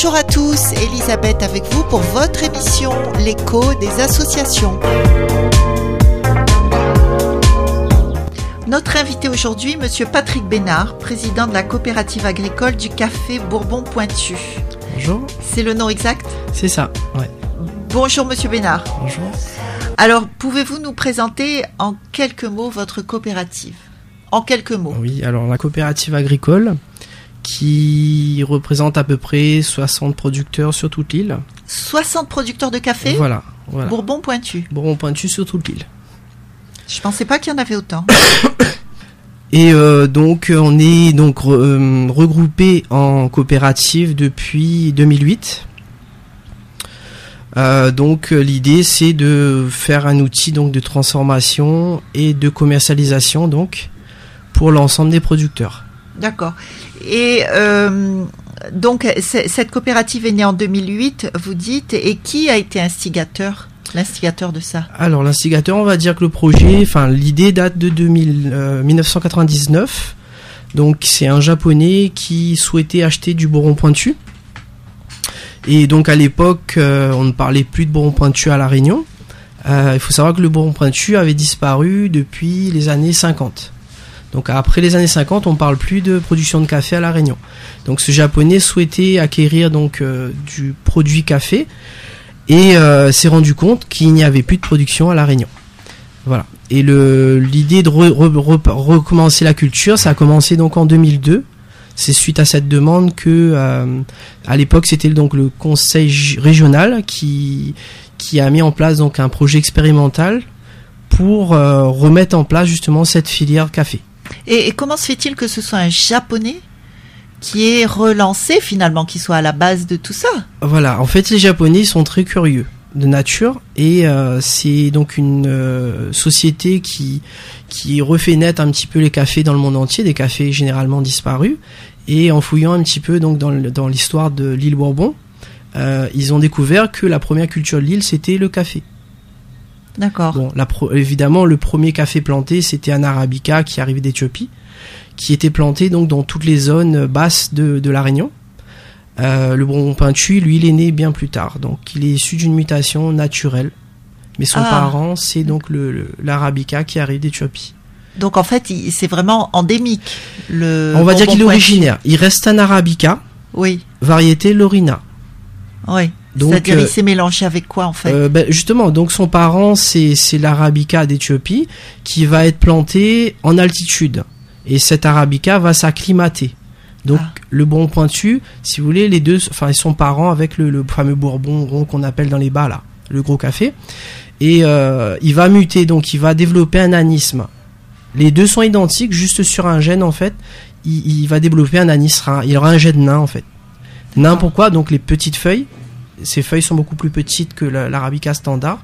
Bonjour à tous, Elisabeth avec vous pour votre émission L'écho des associations. Notre invité aujourd'hui, Monsieur Patrick Bénard, président de la coopérative agricole du café Bourbon Pointu. Bonjour. C'est le nom exact? C'est ça, ouais. Bonjour Monsieur Bénard. Bonjour. Alors, pouvez-vous nous présenter en quelques mots votre coopérative? En quelques mots. Oui, alors la coopérative agricole qui représente à peu près 60 producteurs sur toute l'île. 60 producteurs de café? Voilà, voilà. Bourbon Pointu. Bourbon pointu sur toute l'île. Je pensais pas qu'il y en avait autant. Et euh, donc on est donc re- euh, regroupé en coopérative depuis 2008. Euh, donc l'idée c'est de faire un outil donc de transformation et de commercialisation donc pour l'ensemble des producteurs. D'accord. Et euh, donc, cette coopérative est née en 2008, vous dites, et qui a été instigateur L'instigateur de ça? Alors l'instigateur, on va dire que le projet, enfin l'idée date de 2000, euh, 1999. Donc c'est un japonais qui souhaitait acheter du boron pointu. Et donc à l'époque, euh, on ne parlait plus de boron pointu à la Réunion. Il faut savoir que le boron pointu avait disparu depuis les années 50. Donc après les années 50, on parle plus de production de café à la Réunion. Donc ce japonais souhaitait acquérir donc euh, du produit café et euh, s'est rendu compte qu'il n'y avait plus de production à la Réunion. Voilà. Et le l'idée de re- re- re- recommencer la culture, ça a commencé donc en 2002. C'est suite à cette demande que, euh, à l'époque, c'était donc le conseil régional qui qui a mis en place donc un projet expérimental pour euh, remettre en place justement cette filière café. Et, comment se fait-il que ce soit un japonais qui est relancé finalement, qui soit à la base de tout ça? Voilà, en fait les Japonais sont très curieux de nature et euh, c'est donc une euh, société qui qui refait naître un petit peu les cafés dans le monde entier, des cafés généralement disparus et en fouillant un petit peu donc dans dans l'histoire de l'île Bourbon, euh, ils ont découvert que la première culture de l'île c'était le café. D'accord. Bon, la pro- évidemment, le premier café planté, c'était un arabica qui arrivait d'Éthiopie, qui était planté donc dans toutes les zones basses de, de la Réunion. Euh, le bourbon pointu, lui, il est né bien plus tard, donc il est issu d'une mutation naturelle. Mais son Ah. parent, c'est donc le, le- l'arabica qui arrive d'Éthiopie. Donc en fait, c'est vraiment endémique. Le On va dire qu'il est originaire. Il reste un arabica, Oui, variété Lorina. oui. C'est-à-dire, euh, il s'est mélangé avec quoi en fait Euh, ben, justement, donc son parent, c'est l'arabica d'Éthiopie qui va être planté en altitude. Et cet arabica va s'acclimater. Donc Ah. le bon pointu, si vous voulez, les deux, enfin ils sont parents avec le, le fameux bourbon rond qu'on appelle dans les bas là, le gros café. Et euh, il va muter, donc il va développer un anisme. Les deux sont identiques, juste sur un gène en fait, il, il va développer un anis, rhin. il aura un gène nain en fait. Nain pourquoi? Donc les petites feuilles, ses feuilles sont beaucoup plus petites que la- l'arabica standard.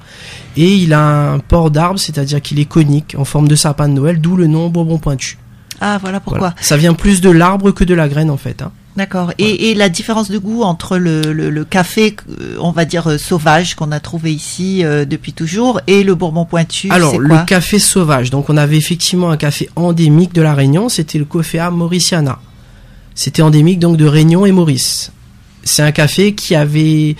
Et il a un port d'arbre, c'est-à-dire qu'il est conique, en forme de sapin de Noël, d'où le nom bourbon pointu. Ah voilà pourquoi. Voilà. Ça vient plus de l'arbre que de la graine en fait. hein. D'accord. Et, et la différence de goût entre le, le, le café, euh, on va dire euh, sauvage qu'on a trouvé ici euh, depuis toujours, et le Bourbon pointu, Alors c'est le café sauvage, donc on avait effectivement un café endémique de la Réunion, c'était le Coffea mauriciana. C'était endémique donc de Réunion et Maurice. C'est un café qui avait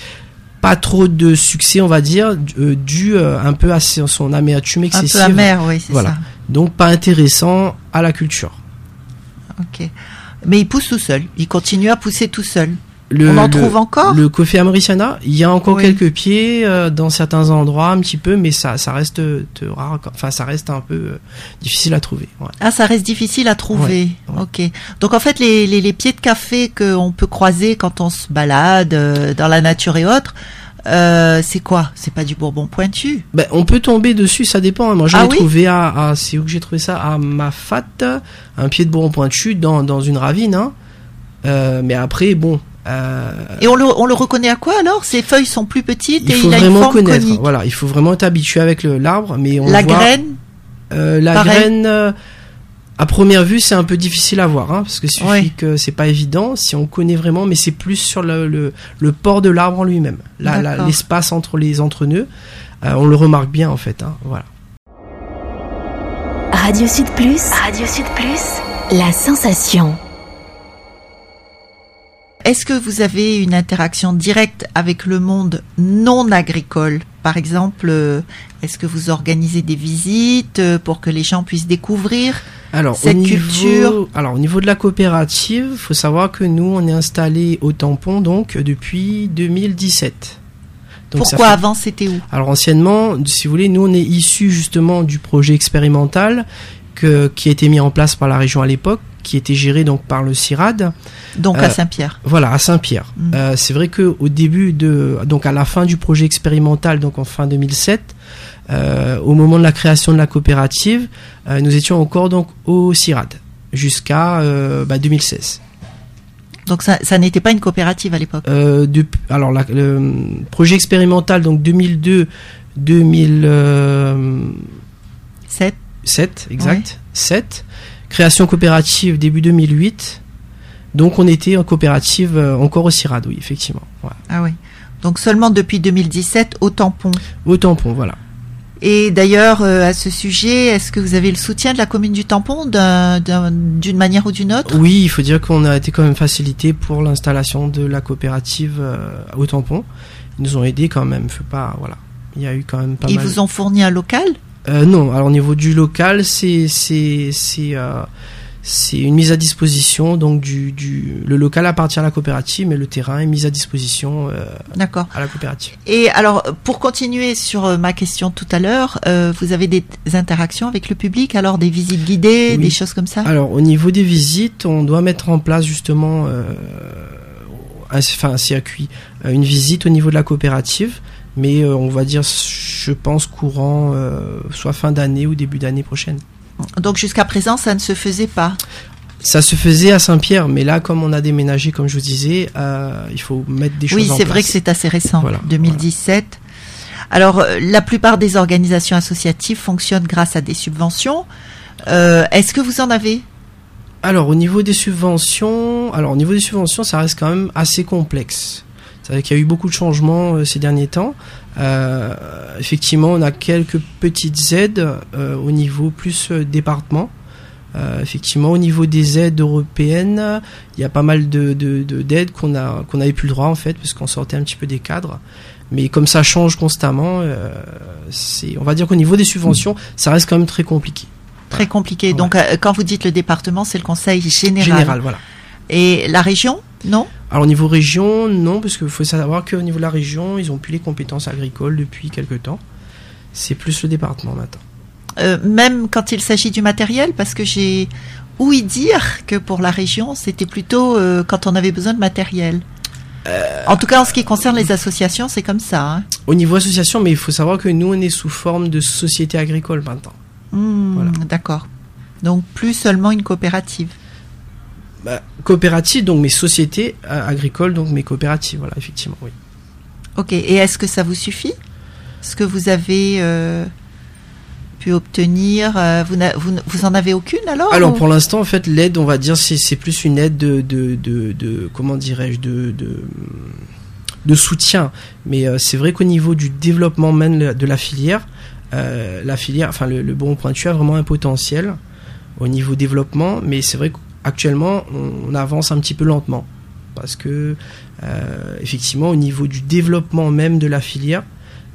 pas trop de succès, on va dire, euh, dû euh, un peu à son amertume Un excessive. peu amer, oui, c'est Voilà. Donc pas intéressant à la culture. ça. Ok. Mais il pousse tout seul. Il continue à pousser tout seul. Le, on en le- trouve encore Le Coffea mauriciana, il y a encore Oui. quelques pieds euh, dans certains endroits un petit peu, mais ça, ça reste euh, rare. Enfin, ça reste un peu euh, difficile à trouver. ouais. Ah, ça reste difficile à trouver. Ouais, ouais. Ok. Donc en fait, les, les, les pieds de café qu'on peut croiser quand on se balade euh, dans la nature et autres, euh, c'est quoi? C'est pas du Bourbon pointu? Ben, on peut tomber dessus, ça dépend. hein. Moi, Ah oui? trouvé à, à- c'est où que j'ai trouvé ça? À Mafat, un pied de bourron pointu dans, dans une ravine. Hein. Euh, mais après, bon, euh, Et on le, on le reconnaît à quoi alors? Ses feuilles sont plus petites il et faut il a une vraiment forme connaître. conique. Voilà, il faut vraiment être habitué avec le- l'arbre. Mais on La voit, graine, euh, la pareil. graine, euh, à première vue, c'est un peu difficile à voir, hein, parce que suffit Ouais. que c'est pas évident si on connaît vraiment, mais c'est plus sur le, le, le port de l'arbre en lui-même, La- la- D'accord. l'espace entre les entre-nœuds. euh, on le remarque bien en fait. Hein, voilà. Radio Sud Plus. Radio Sud Plus. La sensation. Est-ce que vous avez une interaction directe avec le monde non agricole Par exemple, euh, est-ce que vous organisez des visites euh, pour que les gens puissent découvrir Alors, cette niveau, culture? alors, au niveau de la coopérative, il faut savoir que nous, on est installé au tampon donc depuis 2017. Donc, ça Pourquoi fait- avant c'était où? Alors anciennement, si vous voulez, nous on est issus justement du projet expérimental que, qui a été mis en place par la région à l'époque, qui était géré donc par le CIRAD. Donc Euh, à Saint-Pierre. Voilà, à Saint-Pierre. Mm. Euh, c'est vrai que au début de, donc à la fin du projet expérimental, donc en fin 2007, euh, au moment de la création de la coopérative, euh, nous étions encore donc au CIRAD jusqu'à euh, bah, 2016. Donc ça, ça n'était pas une coopérative à l'époque. Euh, alors la- le projet expérimental donc 2002 2007 Sept. exact 7 création coopérative début 2008 donc on était en coopérative euh, encore au CIRAD oui effectivement. Voilà. Ah oui. Donc seulement depuis 2017 au tampon. au tampon voilà. Et d'ailleurs, euh, à ce sujet, est-ce que vous avez le soutien de la commune du tampon d'un- d'un- d'une manière ou d'une autre? Oui il faut dire qu'on a été quand même facilité pour l'installation de la coopérative euh, au tampon. Ils nous ont aidés quand même faut pas voilà. Il y a eu quand même pas Ils mal vous ont fourni un local? Euh, non, alors au niveau du local, c'est c'est c'est euh, c'est une mise à disposition donc du du le local appartient à la coopérative, mais le terrain est mis à disposition euh, D'accord. à la coopérative. Et alors, pour continuer sur euh, ma question tout à l'heure, euh, vous avez des interactions avec le public, alors des visites guidées, Oui. des choses comme ça? Alors au niveau des visites, on doit mettre en place justement euh, un, enfin un circuit, euh, une visite au niveau de la coopérative, mais euh, on va dire, je pense courant euh, soit fin d'année ou début d'année prochaine. Donc jusqu'à présent, ça ne se faisait pas? Ça se faisait à Saint-Pierre, mais là, comme on a déménagé, comme je vous disais, euh, il faut mettre des choses Oui, en c'est vrai que c'est assez récent, Voilà, 2017. Alors, la plupart des organisations associatives fonctionnent grâce à des subventions. Euh, Est-ce que vous en avez? Alors au niveau des subventions, alors au niveau des subventions, ça reste quand même assez complexe. C'est vrai qu'il y a eu beaucoup de changements euh, ces derniers temps. Euh, effectivement, on a quelques petites aides euh, au niveau plus euh, département. Euh, effectivement, au niveau des aides européennes, il y a pas mal de de- de- d'aides qu'on a qu'on n'avait plus le droit en fait, parce qu'on sortait un petit peu des cadres. Mais comme ça change constamment, euh, c'est, on va dire qu'au niveau des subventions, ça reste quand même très compliqué. Très compliqué. Ouais. Donc, quand vous dites le département, c'est le conseil général. Général, voilà. Et la région Non? Alors au niveau région, non, parce qu'il faut savoir qu'au niveau de la région, ils ont plus les compétences agricoles depuis quelque temps. C'est plus le département maintenant. Euh, Même quand il s'agit du matériel, parce que j'ai ouï dire que pour la région, c'était plutôt euh, quand on avait besoin de matériel. Euh, En tout cas, en ce qui concerne les associations, c'est comme ça. hein. Au niveau association, mais il faut savoir que nous, on est sous forme de société agricole maintenant. Hmm, Voilà. D'accord. Donc plus seulement une coopérative. Bah, coopérative, donc mes sociétés euh, agricoles, donc mes coopératives, voilà, effectivement, oui. Ok. Et est-ce que ça vous suffit? Ce que vous avez euh, pu obtenir, euh, vous, vous, vous en avez aucune alors Alors ou- pour l'instant, en fait, l'aide, on va dire, c'est plus une aide de, de, de, de- comment dirais-je, de, de, de soutien. Mais euh, c'est vrai qu'au niveau du développement même de la- de la filière, euh, la filière, enfin le, le bon pointu a vraiment un potentiel au niveau développement, mais c'est vrai qu'actuellement, on, on avance un petit peu lentement. Parce que, euh, effectivement, au niveau du développement même de la filière,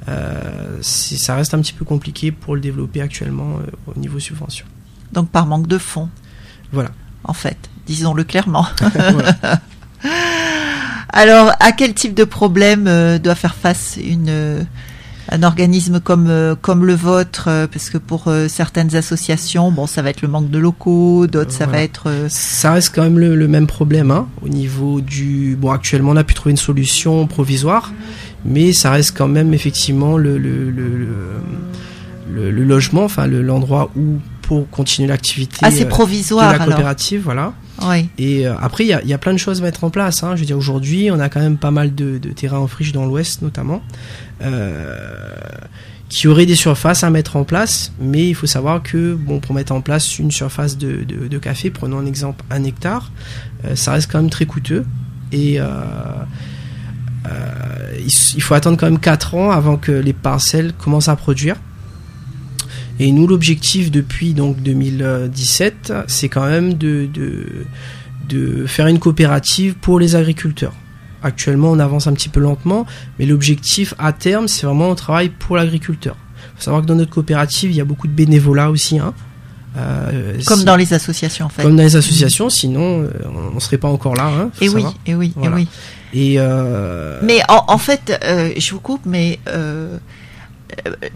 euh, ça reste un petit peu compliqué pour le développer actuellement euh, au niveau subvention. Donc par manque de fonds, Voilà. en fait. Disons-le clairement. Alors, à quel type de problème doit faire face une, un organisme comme, euh, comme le vôtre euh, Parce que pour euh, certaines associations, bon, ça va être le manque de locaux, d'autres, ça Voilà. va être... Ça reste quand même le, le même problème hein, au niveau du. Bon, actuellement, on a pu trouver une solution provisoire, mais ça reste quand même effectivement le, le, le, le, logement, enfin le- l'endroit où pour continuer l'activité assez euh, de provisoire, la alors. coopérative, voilà. Oui. Et euh, après, il y y a plein de choses à mettre en place. Hein. Je veux dire, aujourd'hui, on a quand même pas mal de, de terrains en friche dans l'Ouest, notamment, qui auraient des surfaces à mettre en place. Mais il faut savoir que, bon, pour mettre en place une surface de, café, prenons un exemple, un hectare, euh, ça reste quand même très coûteux. Et euh, euh, il, faut attendre quand même 4 ans avant que les parcelles commencent à produire. Et nous, l'objectif depuis donc 2017, c'est quand même de faire une coopérative pour les agriculteurs. Actuellement, on avance un petit peu lentement, mais l'objectif à terme, c'est vraiment un travail pour l'agriculteur. Il faut savoir que dans notre coopérative, il y a beaucoup de bénévolat aussi. Hein. Euh, comme dans les associations, en fait. Comme dans les associations, sinon euh, on ne serait pas encore là. Hein, et, oui, et oui, et oui, et euh... Mais en, en fait, euh, je vous coupe, mais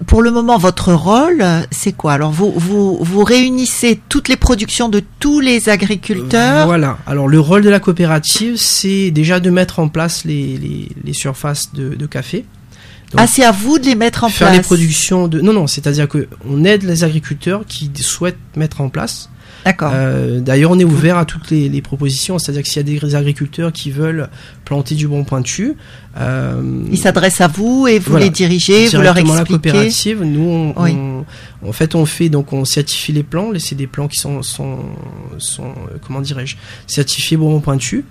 pour le moment, votre rôle, c'est quoi? Alors, vous, vous, vous réunissez toutes les productions de tous les agriculteurs Voilà. Alors, le rôle de la coopérative, c'est déjà de mettre en place les, les, les surfaces de, de café. Donc, ah, c'est à vous de les mettre en faire place Faire les productions de... Non, non, c'est-à-dire que on aide les agriculteurs qui souhaitent mettre en place D'accord. Euh, D'ailleurs, on est ouvert à toutes les, les propositions, c'est-à-dire que s'il y a des agriculteurs qui veulent planter du bon pointu, euh, ils s'adressent à vous et vous voilà, les dirigez, vous leur expliquez. la coopérative, nous, on, oui. on, en fait, on fait donc on certifie les plants, c'est des plants qui sont sont, sont comment dirais-je, certifiés bon pointu.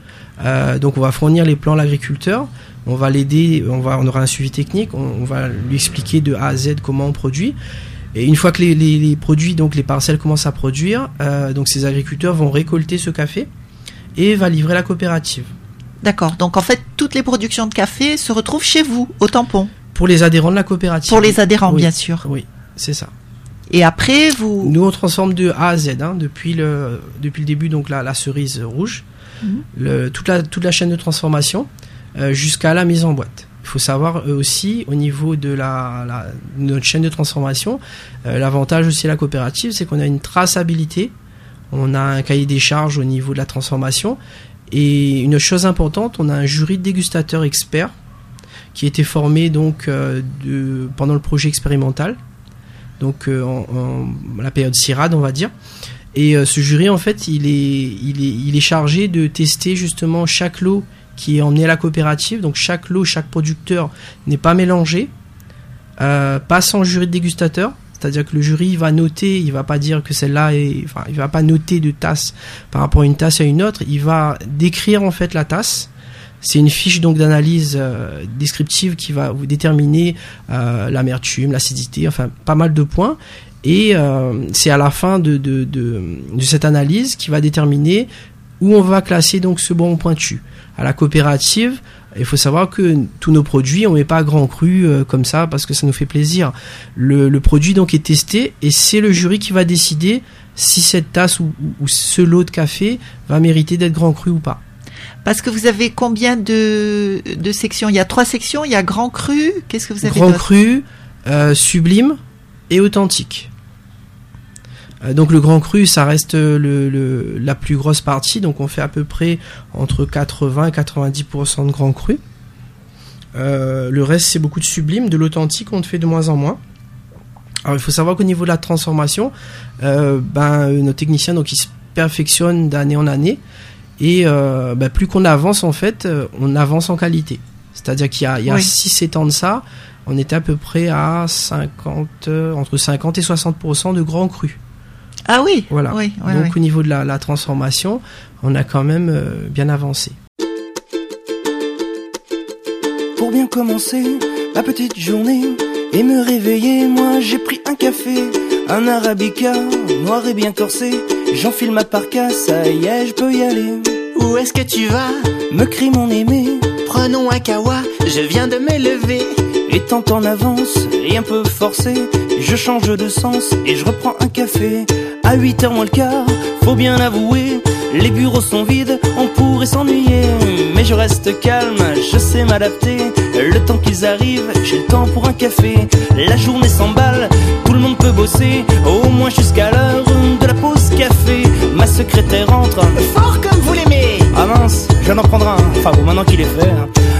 Euh, donc, on va fournir les plants à l'agriculteur on va l'aider, on va, on aura un suivi technique, on, on, va lui expliquer de A à Z comment on produit. Et une fois que les, les, les produits, donc les parcelles commencent à produire, euh, donc ces agriculteurs vont récolter ce café et va livrer la coopérative. D'accord. Donc en fait, toutes les productions de café se retrouvent chez vous, au tampon. Pour les adhérents de la coopérative. Pour les adhérents, oui. bien sûr. Oui, c'est ça. Et après, vous. Nous, on transforme de A à Z, hein, depuis, le, depuis le début, donc la, la cerise rouge, mmh. le, toute, la, toute la chaîne de transformation, euh, jusqu'à la mise en boîte. Il faut savoir aussi au niveau de la, notre chaîne de transformation, euh, l'avantage aussi de la coopérative, c'est qu'on a une traçabilité, on a un cahier des charges au niveau de la transformation, et une chose importante, on a un jury de dégustateurs experts qui a été formé donc euh, de, pendant le projet expérimental, donc euh, en, la période CIRAD on va dire. Et ce jury en fait il est, il est, il est chargé de tester justement chaque lot qui est emmené à la coopérative. Donc chaque lot, chaque producteur n'est pas mélangé, euh, passe en jury de dégustateur. C'est-à-dire que le jury va noter, il va pas dire que celle-là est, enfin, il va pas noter de tasse par rapport à une tasse à une autre. Il va décrire en fait la tasse. C'est une fiche donc d'analyse euh, descriptive qui va vous déterminer euh, l'amertume, l'acidité, enfin pas mal de points. Et euh, c'est à la fin de, de, de, de cette analyse qui va déterminer où on va classer donc ce bon pointu à la coopérative, il faut savoir que tous nos produits, on met pas grand cru euh, comme ça parce que ça nous fait plaisir. Le, le produit donc est testé et c'est le jury qui va décider si cette tasse ou, ou, ce lot de café va mériter d'être grand cru ou pas. Parce que vous avez combien de, de sections? Il y a trois sections? Il y a grand cru? Qu'est-ce que vous avez Grand cru, euh, sublime et authentique. Euh, donc le grand cru, ça reste le, le, la plus grosse partie, donc on fait à peu près entre 80 et 90% de grand cru. Euh, le reste c'est beaucoup de sublime, de l'authentique on te fait de moins en moins. Alors il faut savoir qu'au niveau de la transformation, euh, ben, nos techniciens donc ils se perfectionnent d'année en année et euh, ben, plus qu'on avance en fait, on avance en qualité. C'est-à-dire qu'il y a, il y a oui. 6-7 ans de ça, on était à peu près à 50, entre 50 et 60% de grand cru. Ah oui. Voilà. Oui, oui, Donc oui. au niveau de la, la, transformation, on a quand même euh, bien avancé. Pour bien commencer ma petite journée et me réveiller, moi j'ai pris un café, un arabica noir et bien corsé. J'enfile ma parka, ça y est, je peux y aller. Où est-ce que tu vas? Me crie mon aimé. Prenons un kawa, je viens de m'élever. Étant en avance et un peu forcé, je change de sens et je reprends un café. À 8h moins le quart, faut bien avouer, les bureaux sont vides, on pourrait s'ennuyer. Mais je reste calme, je sais m'adapter. Le temps qu'ils arrivent, j'ai le temps pour un café. La journée s'emballe, tout le monde peut bosser, au moins jusqu'à l'heure de la pause café. Ma secrétaire entre, fort comme vous l'aimez. Ah mince, d'en prendre un, enfin bon, maintenant qu'il est fait.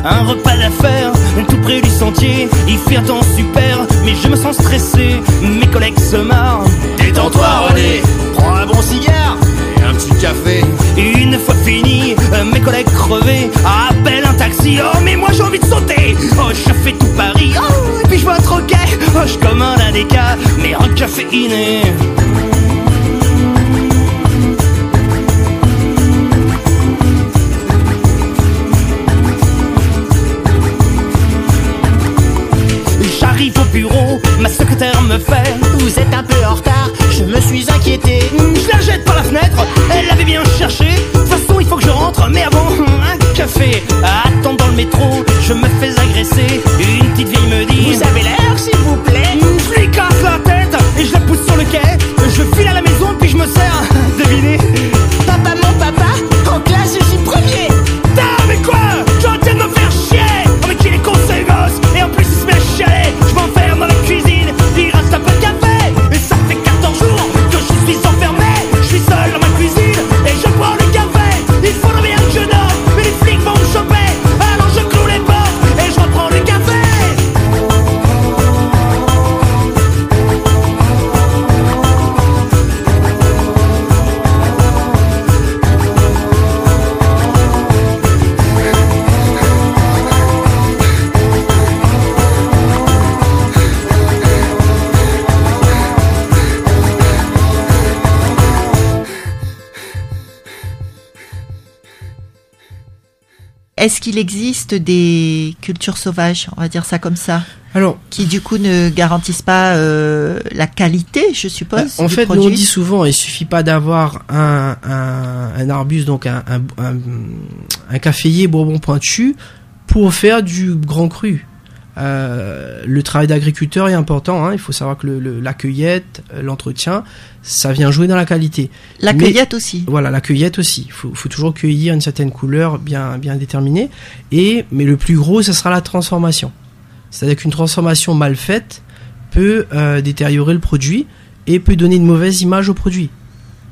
Un repas d'affaires, tout près du sentier, il fait un temps super, mais je me sens stressé, mes collègues se marrent. Détends-toi René, prends un bon cigare et un petit café. Une fois fini, mes collègues crevés appellent un taxi. Oh mais moi j'ai envie de sauter. Oh je fais tout Paris. Oh et puis je vois un troquet. Oh je commande un des cas, mais un café J'arrive au bureau, ma secrétaire me fait Vous êtes un peu en retard, je me suis inquiété Je la jette par la fenêtre, elle l'avait bien cherché De toute façon il faut que libre, mais avant un café. Attends dans le métro, je me fais Est-ce qu'il existe des cultures sauvages, on va dire ça comme ça, Alors, qui du coup ne garantissent pas euh, la qualité, je suppose en du fait, nous on dit souvent, il suffit pas d'avoir un, un, un arbuste, donc un, un caféier bourbon pointu, pour faire du grand cru. Euh, le travail d'agriculteur est important. Hein, il faut savoir que le, le- la cueillette, euh, l'entretien, ça vient jouer dans la qualité. La mais- cueillette aussi. Voilà, la cueillette aussi. Il faut, faut toujours cueillir une certaine couleur bien, bien déterminée. Et, mais le plus gros, ce sera la transformation. C'est-à-dire qu'une transformation mal faite peut euh, détériorer le produit et peut donner une mauvaise image au produit.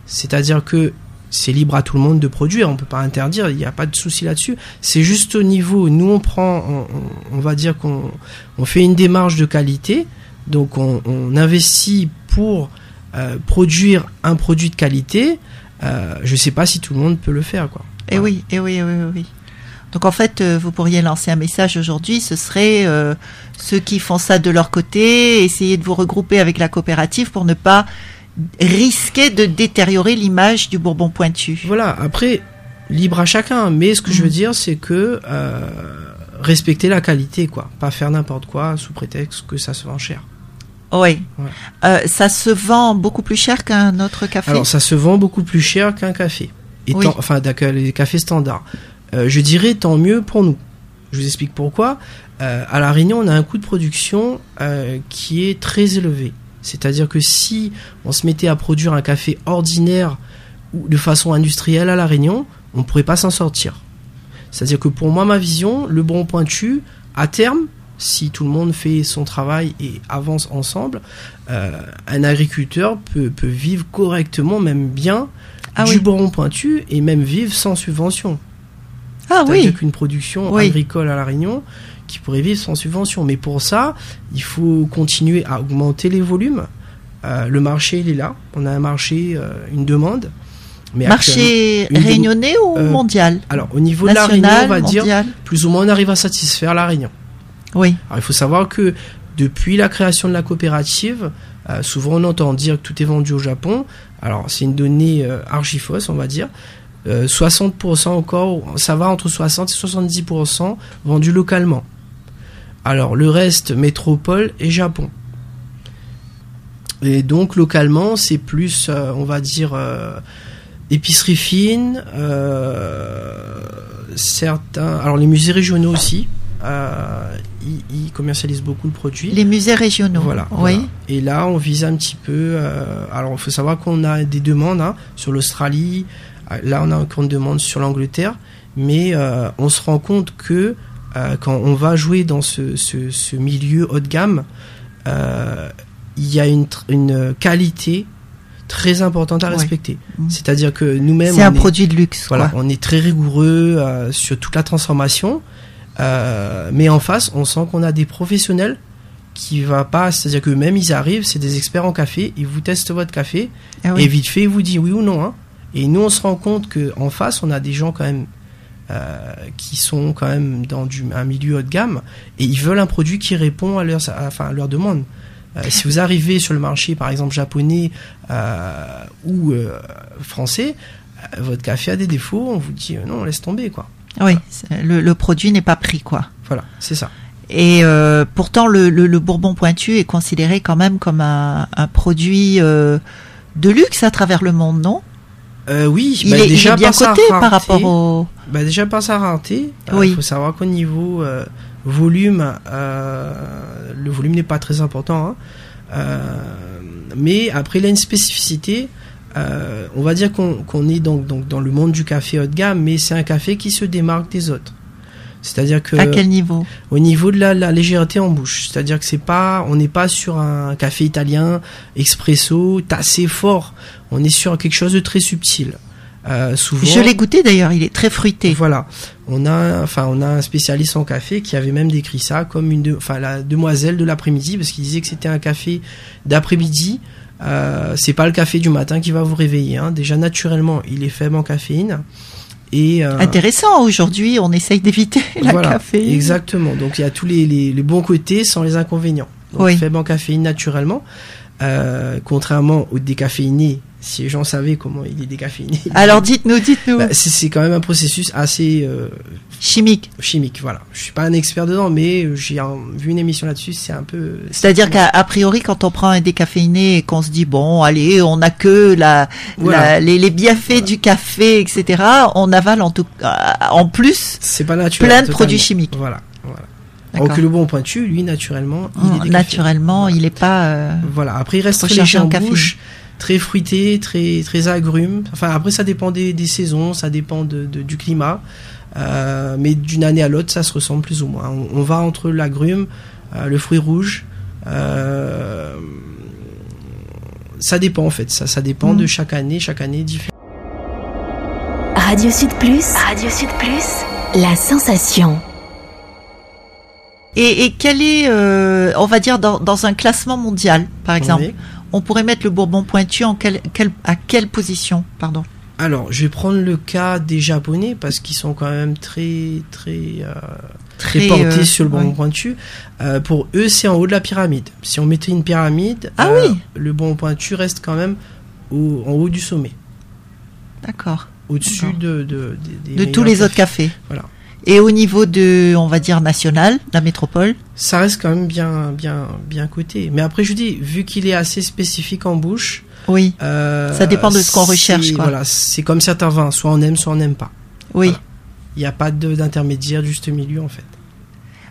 C'est-à-dire que c'est libre à tout le monde de produire, on peut pas interdire, il n'y a pas de souci là-dessus. C'est juste au niveau, nous on prend, on, va dire qu'on on fait une démarche de qualité, donc on, investit pour euh, produire un produit de qualité. Euh, je sais pas si tout le monde peut le faire, quoi. Et oui, et oui, et oui, oui, oui. Donc en fait, euh, vous pourriez lancer un message aujourd'hui, ce serait ceux qui font ça de leur côté, essayer de vous regrouper avec la coopérative pour ne pas risquer de détériorer l'image du Bourbon pointu. Voilà, après, libre à chacun, mais ce que je veux Mhm. dire, c'est que euh, respecter la qualité, quoi. Pas faire n'importe quoi sous prétexte que ça se vend cher. Oui. Ouais. Euh, ça se vend beaucoup plus cher qu'un autre café? Alors, ça se vend beaucoup plus cher qu'un café. Et Oui. tant- enfin, d'accord, les cafés standards. Euh, je dirais tant mieux pour nous. Je vous explique pourquoi. À La Réunion, on a un coût de production qui est très élevé. C'est-à-dire que si on se mettait à produire un café ordinaire ou de façon industrielle à La Réunion, on ne pourrait pas s'en sortir. C'est-à-dire que pour moi, ma vision, le bon pointu, à terme, si tout le monde fait son travail et avance ensemble, euh, un agriculteur peut, peut vivre correctement, même bien, Ah du oui. boron pointu et même vivre sans subvention. ah oui. qu'une production Oui. agricole à La Réunion qui pourrait vivre sans subvention. Mais pour ça, il faut continuer à augmenter les volumes. Euh, le marché, il est là. On a un marché, euh, une demande. Mais Marché réunionnais ou euh, mondial Alors, au niveau de La Réunion, National, on va dire, mondial plus ou moins, on arrive à satisfaire La Réunion. Oui. Alors, il faut savoir que depuis la création de la coopérative, souvent on entend dire que tout est vendu au Japon. Alors, c'est une donnée archifausse, on va dire. Euh, 60% encore, ça va entre 60 et 70% vendu localement. Alors, le reste, métropole et Japon. Et donc, localement, c'est plus, euh, on va dire, euh, épicerie fine, euh, certains. Alors, les musées régionaux aussi. Ils, commercialisent beaucoup le produit. Les musées régionaux. Voilà, Oui. voilà. Et là, on vise un petit peu. alors, il faut savoir qu'on a des demandes hein, sur l'Australie. Là, on a encore une demande sur l'Angleterre. Mais on se rend compte que euh, quand on va jouer dans ce, ce, ce milieu haut de gamme, euh, il y a une, qualité très importante à respecter. Mm. C'est-à-dire que nous-mêmes, C'est un est- produit de luxe. voilà, quoi. on est très rigoureux euh, sur toute la transformation, mais en face, on sent qu'on a des professionnels qui va pas, c'est-à-dire que même ils arrivent, c'est des experts en café, ils vous testent votre café Ah oui. et vite fait ils vous disent oui ou non. Hein. Et nous, on se rend compte que en face, on a des gens quand même qui sont quand même dans du, un milieu haut de gamme et ils veulent un produit qui répond à leurs, à- enfin, à leurs demandes. Euh, si vous arrivez sur le marché, par exemple japonais euh, ou euh, français, euh, votre café a des défauts, on vous dit euh, non, laisse tomber quoi. Oui, le, le produit n'est pas pris, quoi. Voilà, c'est ça. Et euh, pourtant, le, le, le Bourbon pointu est considéré quand même comme un, un produit euh, de luxe à travers le monde, non? Euh, oui, il, bah, est, il déjà est bien par coté rapport au. Bah déjà par sa rareté, il Oui. faut savoir qu'au niveau euh, volume, euh, le volume n'est pas très important. hein. Mais après, il a une spécificité. on va dire qu'on est donc, donc dans le monde du café haut de gamme, mais c'est un café qui se démarque des autres. C'est-à-dire que À quel niveau au niveau de la, la légèreté en bouche, c'est-à-dire que c'est pas, on n'est pas sur un café italien expresso tassé fort. On est sur quelque chose de très subtil. Euh, souvent, Je l'ai goûté d'ailleurs, il est très fruité. voilà. On a, enfin, on a un spécialiste en café qui avait même décrit ça comme une, de- enfin, la demoiselle de l'après-midi parce qu'il disait que c'était un café d'après-midi. Euh, c'est pas le café du matin qui va vous réveiller. Hein. Déjà naturellement, il est faible en caféine. Et euh, Intéressant, aujourd'hui on essaye d'éviter la voilà, caféine. Exactement. Donc il y a tous les, les, les bons côtés sans les inconvénients. Donc Oui. faible en caféine naturellement, euh, contrairement au décaféiné. Si les gens savaient comment il est décaféiné, Alors dites-nous, dites-nous. bah, c'est quand même un processus assez euh, Chimique. chimique. Voilà. Je suis pas un expert dedans, mais j'ai un- vu une émission là-dessus. C'est un peu. C'est-à-dire qu'à a priori, quand on prend un décaféiné et qu'on se dit bon, allez, on n'a que la, Voilà. la- les, les bienfaits du café, etc. On avale en tout, en plus c'est pas naturel. plein de totalement. produits chimiques. Voilà. voilà. D'accord. Alors que le bon pointu, lui, naturellement, il est décaféiné. Naturellement, il est pas. euh, Voilà. Après, il reste très léger en bouche, très fruité, très très agrume. Enfin, après, ça dépend des, des saisons, ça dépend de, de- du climat. Euh, mais d'une année à l'autre, ça se ressemble plus ou moins. On, on va entre l'agrume, euh, le fruit rouge. euh, ça dépend en fait. Ça, ça dépend de chaque année. Chaque année est différente. Radio Sud Plus. Radio Sud Plus. La sensation. Et, et quel est, euh, on va dire, dans, dans un classement mondial, par exemple, Oui. on pourrait mettre le Bourbon pointu en quelle, quelle, à quelle position, pardon? Je vais prendre le cas des Japonais parce qu'ils sont quand même très très euh, très, Très, portés euh, sur le bon ouais. pointu. Pour eux, c'est en haut de la pyramide. Si on mettait une pyramide, Ah oui. le bon pointu reste quand même au- en haut du sommet, D'accord. au-dessus de de, des De tous les autres cafés. Voilà. Et au niveau de, on va dire national, la métropole. Ça reste quand même bien bien bien coté. Mais après, je dis, vu qu'il est assez spécifique en bouche, Oui, euh, Ça dépend de ce qu'on recherche, quoi. Voilà, c'est comme certains vins, soit on aime, soit on n'aime pas. oui. Voilà. Il n'y a pas d'intermédiaire, juste milieu en fait.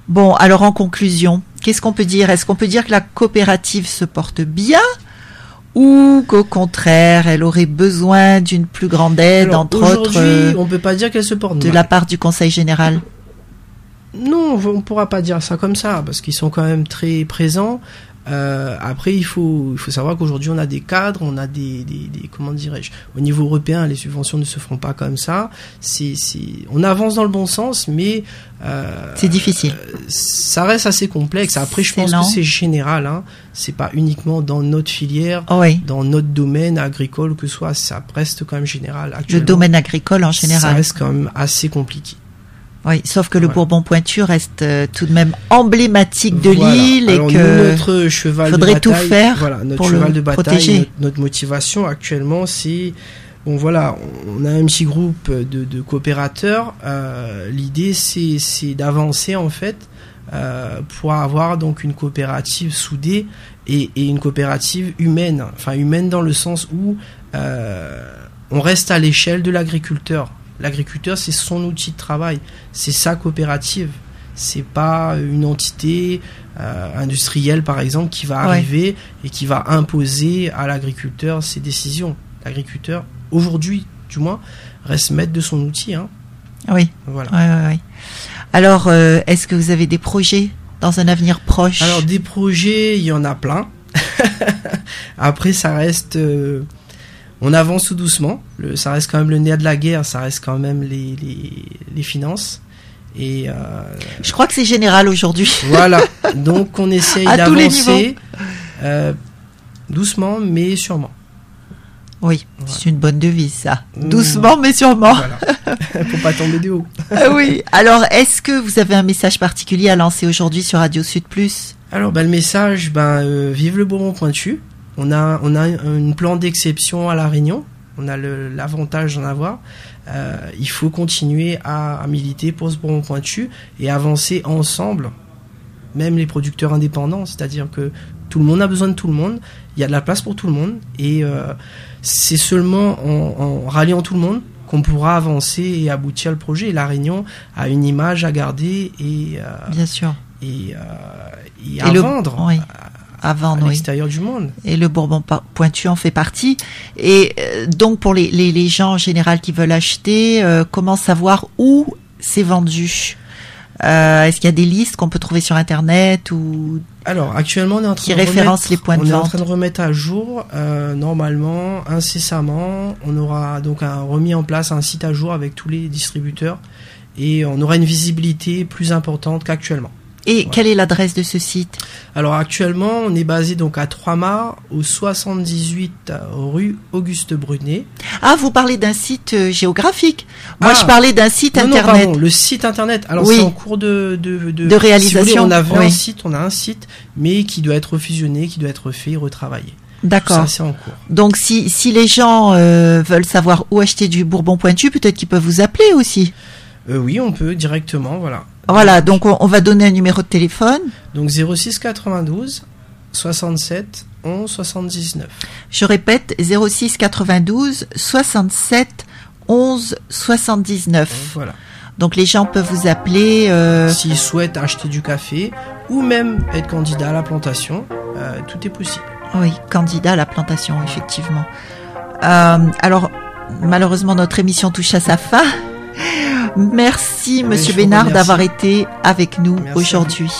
Bon, alors en conclusion, qu'est-ce qu'on peut dire? Est-ce qu'on peut dire que la coopérative se porte bien? Ou qu'au contraire, elle aurait besoin d'une plus grande aide, Alors, entre autres, aujourd'hui, euh, on peut pas dire qu'elle se porte de mal. la part du Conseil général Non, on pourra pas dire ça comme ça parce qu'ils sont quand même très présents. Euh, après, il faut, il faut savoir qu'aujourd'hui, on a des cadres, on a des, des, des- comment dirais-je, au niveau européen, les subventions ne se font pas comme ça. C'est, c'est, on avance dans le bon sens, mais euh, C'est difficile. ça reste assez complexe. Après, je C'est pense lent. que c'est général. Hein. C'est pas uniquement dans notre filière, Oh oui, dans notre domaine agricole que ce soit. Ça reste quand même général. le domaine agricole en ça général. reste quand même assez compliqué. Oui, sauf que le. Bourbon pointu reste euh, tout de même emblématique de Voilà. l'île et Alors, que nous, notre cheval faudrait de tout bataille, faire voilà, notre pour cheval le de bataille, protéger. notre, notre motivation actuellement, c'est bon voilà, on a un petit groupe de, de coopérateurs. euh, L'idée, c'est c'est d'avancer en fait euh, pour avoir donc une coopérative soudée et, et une coopérative humaine, enfin humaine dans le sens où on reste à l'échelle de l'agriculteur. L'agriculteur, c'est son outil de travail, c'est sa coopérative. C'est pas une entité euh, industrielle, par exemple, qui va Ouais. arriver et qui va imposer à l'agriculteur ses décisions. L'agriculteur, aujourd'hui, du moins, reste maître de son outil. Hein. oui, Voilà. ouais, ouais, ouais. Alors, euh, est-ce que vous avez des projets dans un avenir proche? Alors des projets, il y en a plein. Après, ça reste, euh, on avance tout doucement. Le, ça reste quand même le nerf de la guerre. Ça reste quand même les les, les finances. Et euh, Je crois que c'est général aujourd'hui. voilà. Donc on essaye d'avancer euh, doucement, mais sûrement. Oui, c'est une bonne devise ça. Mmh. Doucement mais sûrement. Voilà. Pour pas tomber de haut. Ah oui. Alors, est-ce que vous avez un message particulier à lancer aujourd'hui sur Radio Sud Plus? Alors, ben, le message, ben, euh, vive le Bourbon pointu. On a, on a une plan d'exception à La Réunion. On a l'avantage d'en avoir. Euh, il faut continuer à, à militer pour ce Bourbon pointu et avancer ensemble, même les producteurs indépendants. C'est-à-dire que Tout le monde a besoin de tout le monde. Il y a de la place pour tout le monde. Et euh, c'est seulement en, en ralliant tout le monde qu'on pourra avancer et aboutir le projet. Et la Réunion a une image à garder et, euh, Bien sûr. et, euh, et à le- vendre oui. À, oui. l'extérieur du monde. Et le Bourbon pointu en fait partie. Et euh, donc pour les, les, les gens en général qui veulent acheter, euh, comment savoir où c'est vendu? Euh, Est-ce qu'il y a des listes qu'on peut trouver sur Internet ou Alors, actuellement, on est en train Qui de remettre- les points de on est en train de remettre à jour, normalement, incessamment, on aura donc un, remis en place un site à jour avec tous les distributeurs et on aura une visibilité plus importante qu'actuellement. Et quelle est l'adresse de ce site Alors actuellement, on est basé donc à Trois-Mars, au 78 rue Auguste Brunet. Ah, vous parlez d'un site euh, géographique. Moi, Ah. je parlais d'un site Non, non, internet. pardon, le site internet. Alors Oui. c'est en cours de de, De réalisation, si vous voulez, on avait oui. un site, on a un site, mais qui doit être fusionné, qui doit être fait, retravaillé. D'accord. Ça c'est en cours. Donc, si, si les gens euh, veulent savoir où acheter du Bourbon pointu, peut-être qu'ils peuvent vous appeler aussi. Euh, oui, on peut directement, voilà. Voilà, donc on, on va donner un numéro de téléphone. Donc 06 92 67 11 79. Je répète, 06 92 67 11 79. Voilà. Donc les gens peuvent vous appeler. euh, S'ils souhaitent acheter du café ou même être candidat à la plantation, euh, tout est possible. oui, candidat à la plantation, effectivement. Euh, alors, malheureusement, notre émission touche à sa fin. Merci, Monsieur Bénard, d'avoir été avec nous aujourd'hui.